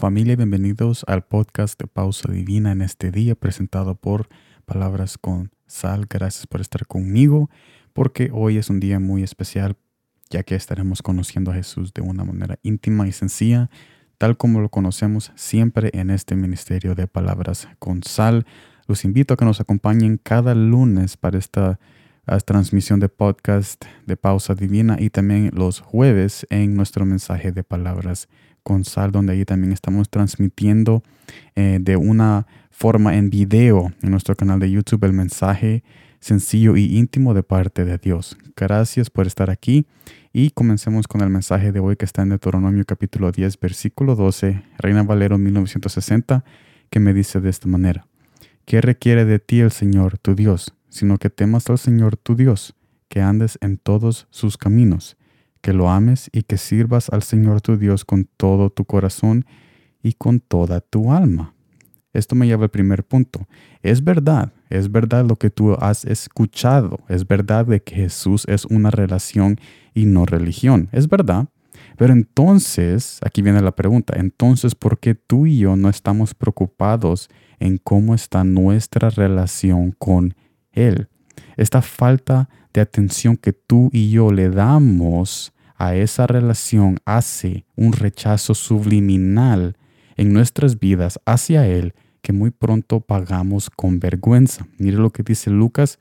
Familia, bienvenidos al podcast de Pausa Divina en este día presentado por Palabras con Sal. Gracias por estar conmigo porque hoy es un día muy especial ya que estaremos conociendo a Jesús de una manera íntima y sencilla, tal como lo conocemos siempre en este ministerio de Palabras con Sal. Los invito a que nos acompañen cada lunes para esta transmisión de podcast de Pausa Divina y también los jueves en nuestro mensaje de Palabras con donde ahí también estamos transmitiendo eh, de una forma en video en nuestro canal de YouTube el mensaje sencillo y íntimo de parte de Dios. Gracias por estar aquí y comencemos con el mensaje de hoy que está en Deuteronomio capítulo 10 versículo 12, Reina Valero 1960, que me dice de esta manera. ¿Qué requiere de ti el Señor, tu Dios? Sino que temas al Señor, tu Dios, que andes en todos sus caminos, que lo ames y que sirvas al Señor tu Dios con todo tu corazón y con toda tu alma. Esto me lleva al primer punto. Es verdad, es verdad lo que tú has escuchado. Es verdad de que Jesús es una relación y no religión. Es verdad. Pero entonces, aquí viene la pregunta, entonces, ¿por qué tú y yo no estamos preocupados en cómo está nuestra relación con Él? Esta falta de atención que tú y yo le damos a esa relación hace un rechazo subliminal en nuestras vidas hacia Él que muy pronto pagamos con vergüenza. Mire lo que dice Lucas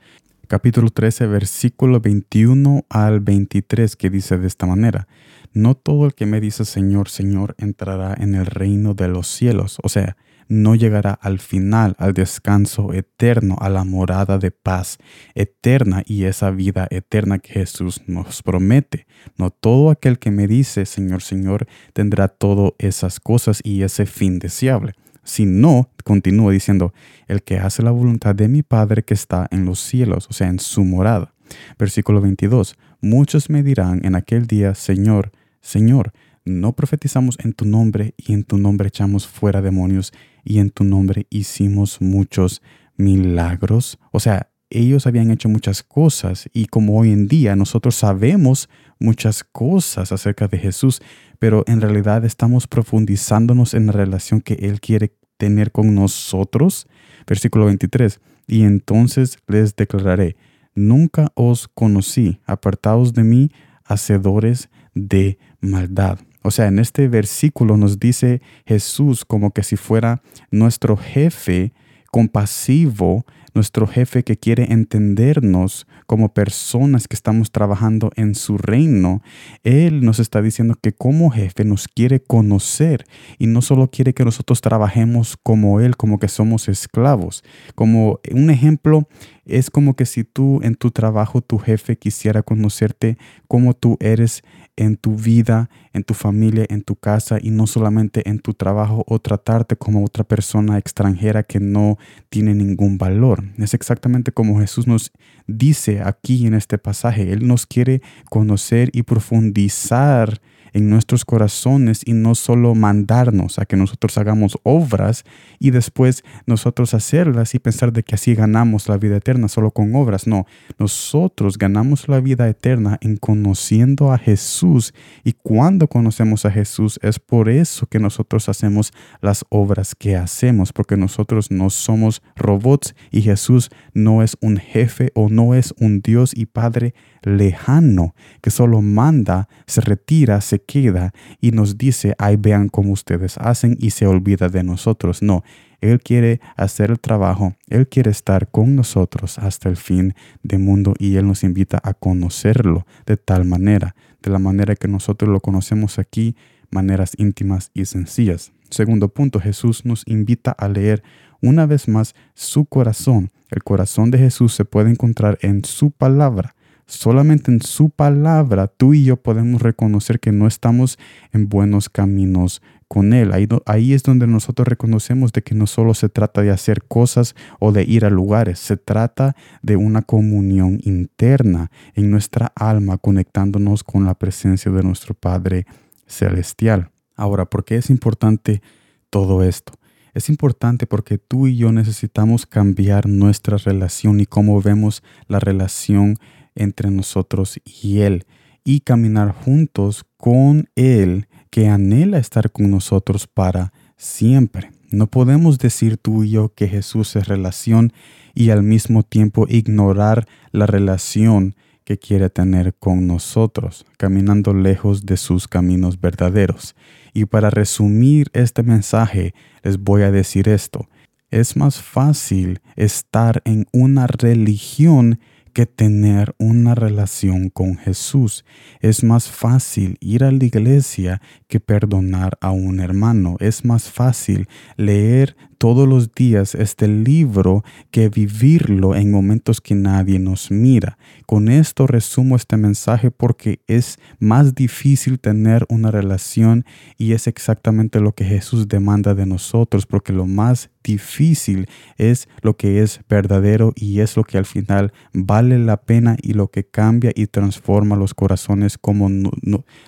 capítulo 13, versículo 21 al 23, que dice de esta manera, no todo el que me dice Señor, Señor entrará en el reino de los cielos, o sea, no llegará al final, al descanso eterno, a la morada de paz eterna y esa vida eterna que Jesús nos promete. No todo aquel que me dice Señor, Señor tendrá todas esas cosas y ese fin deseable. Si no, continúa diciendo, el que hace la voluntad de mi Padre que está en los cielos, o sea, en su morada. Versículo 22. Muchos me dirán en aquel día, Señor, Señor, no profetizamos en tu nombre y en tu nombre echamos fuera demonios y en tu nombre hicimos muchos milagros. O sea, ellos habían hecho muchas cosas y como hoy en día nosotros sabemos muchas cosas acerca de Jesús, pero en realidad estamos profundizándonos en la relación que Él quiere tener con nosotros. Versículo 23. Y entonces les declararé, nunca os conocí, apartaos de mí, hacedores de maldad. O sea, en este versículo nos dice Jesús como que si fuera nuestro jefe compasivo, nuestro jefe que quiere entendernos como personas que estamos trabajando en su reino. Él nos está diciendo que como jefe nos quiere conocer y no solo quiere que nosotros trabajemos como Él, como que somos esclavos. Como un ejemplo, es como que si tú en tu trabajo, tu jefe quisiera conocerte como tú eres en tu vida, en tu familia, en tu casa y no solamente en tu trabajo o tratarte como otra persona extranjera que no tiene ningún valor. Es exactamente como Jesús nos dice aquí en este pasaje. Él nos quiere conocer y profundizar en nuestros corazones y no solo mandarnos a que nosotros hagamos obras y después nosotros hacerlas y pensar de que así ganamos la vida eterna solo con obras. No, nosotros ganamos la vida eterna en conociendo a Jesús y cuando conocemos a Jesús es por eso que nosotros hacemos las obras que hacemos, porque nosotros no somos robots y Jesús no es un jefe o no es un Dios y Padre lejano que solo manda, se retira, se queda y nos dice, ay, vean cómo ustedes hacen y se olvida de nosotros. No, Él quiere hacer el trabajo, Él quiere estar con nosotros hasta el fin del mundo y Él nos invita a conocerlo de tal manera, de la manera que nosotros lo conocemos aquí, maneras íntimas y sencillas. Segundo punto, Jesús nos invita a leer una vez más su corazón. El corazón de Jesús se puede encontrar en su palabra. Solamente en su palabra tú y yo podemos reconocer que no estamos en buenos caminos con Él. Ahí, es donde nosotros reconocemos de que no solo se trata de hacer cosas o de ir a lugares, se trata de una comunión interna en nuestra alma conectándonos con la presencia de nuestro Padre Celestial. Ahora, ¿por qué es importante todo esto? Es importante porque tú y yo necesitamos cambiar nuestra relación y cómo vemos la relación entre nosotros y Él y caminar juntos con Él que anhela estar con nosotros para siempre. No podemos decir tú y yo que Jesús es relación y al mismo tiempo ignorar la relación que quiere tener con nosotros, caminando lejos de sus caminos verdaderos. Y para resumir este mensaje, les voy a decir esto. Es más fácil estar en una religión que tener una relación con Jesús. Es más fácil ir a la iglesia que perdonar a un hermano. Es más fácil leer todos los días este libro que vivirlo en momentos que nadie nos mira. Con esto resumo este mensaje porque es más difícil tener una relación y es exactamente lo que Jesús demanda de nosotros porque lo más difícil es lo que es verdadero y es lo que al final vale la pena y lo que cambia y transforma los corazones como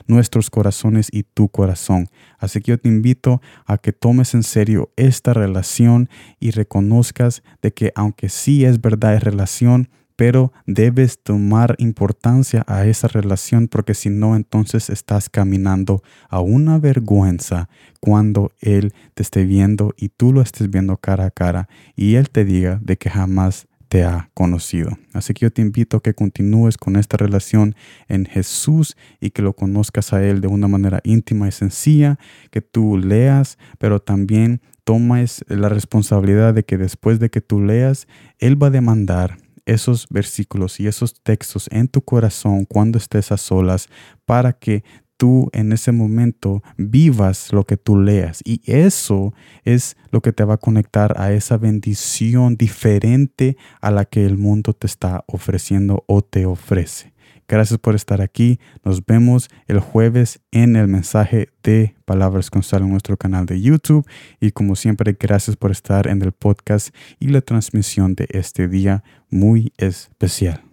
nuestros corazones y tu corazón. Así que yo te invito a que tomes en serio esta y reconozcas de que aunque sí es verdad es relación, pero debes tomar importancia a esa relación porque si no entonces estás caminando a una vergüenza cuando Él te esté viendo y tú lo estés viendo cara a cara y Él te diga de que jamás te ha conocido. Así que yo te invito a que continúes con esta relación en Jesús y que lo conozcas a Él de una manera íntima y sencilla, que tú leas, pero también tomes la responsabilidad de que después de que tú leas, Él va a demandar esos versículos y esos textos en tu corazón cuando estés a solas para que tú en ese momento vivas lo que tú leas. Y eso es lo que te va a conectar a esa bendición diferente a la que el mundo te está ofreciendo o te ofrece. Gracias por estar aquí. Nos vemos el jueves en el mensaje de Palabras con Sal en nuestro canal de YouTube. Y como siempre, gracias por estar en el podcast y la transmisión de este día muy especial.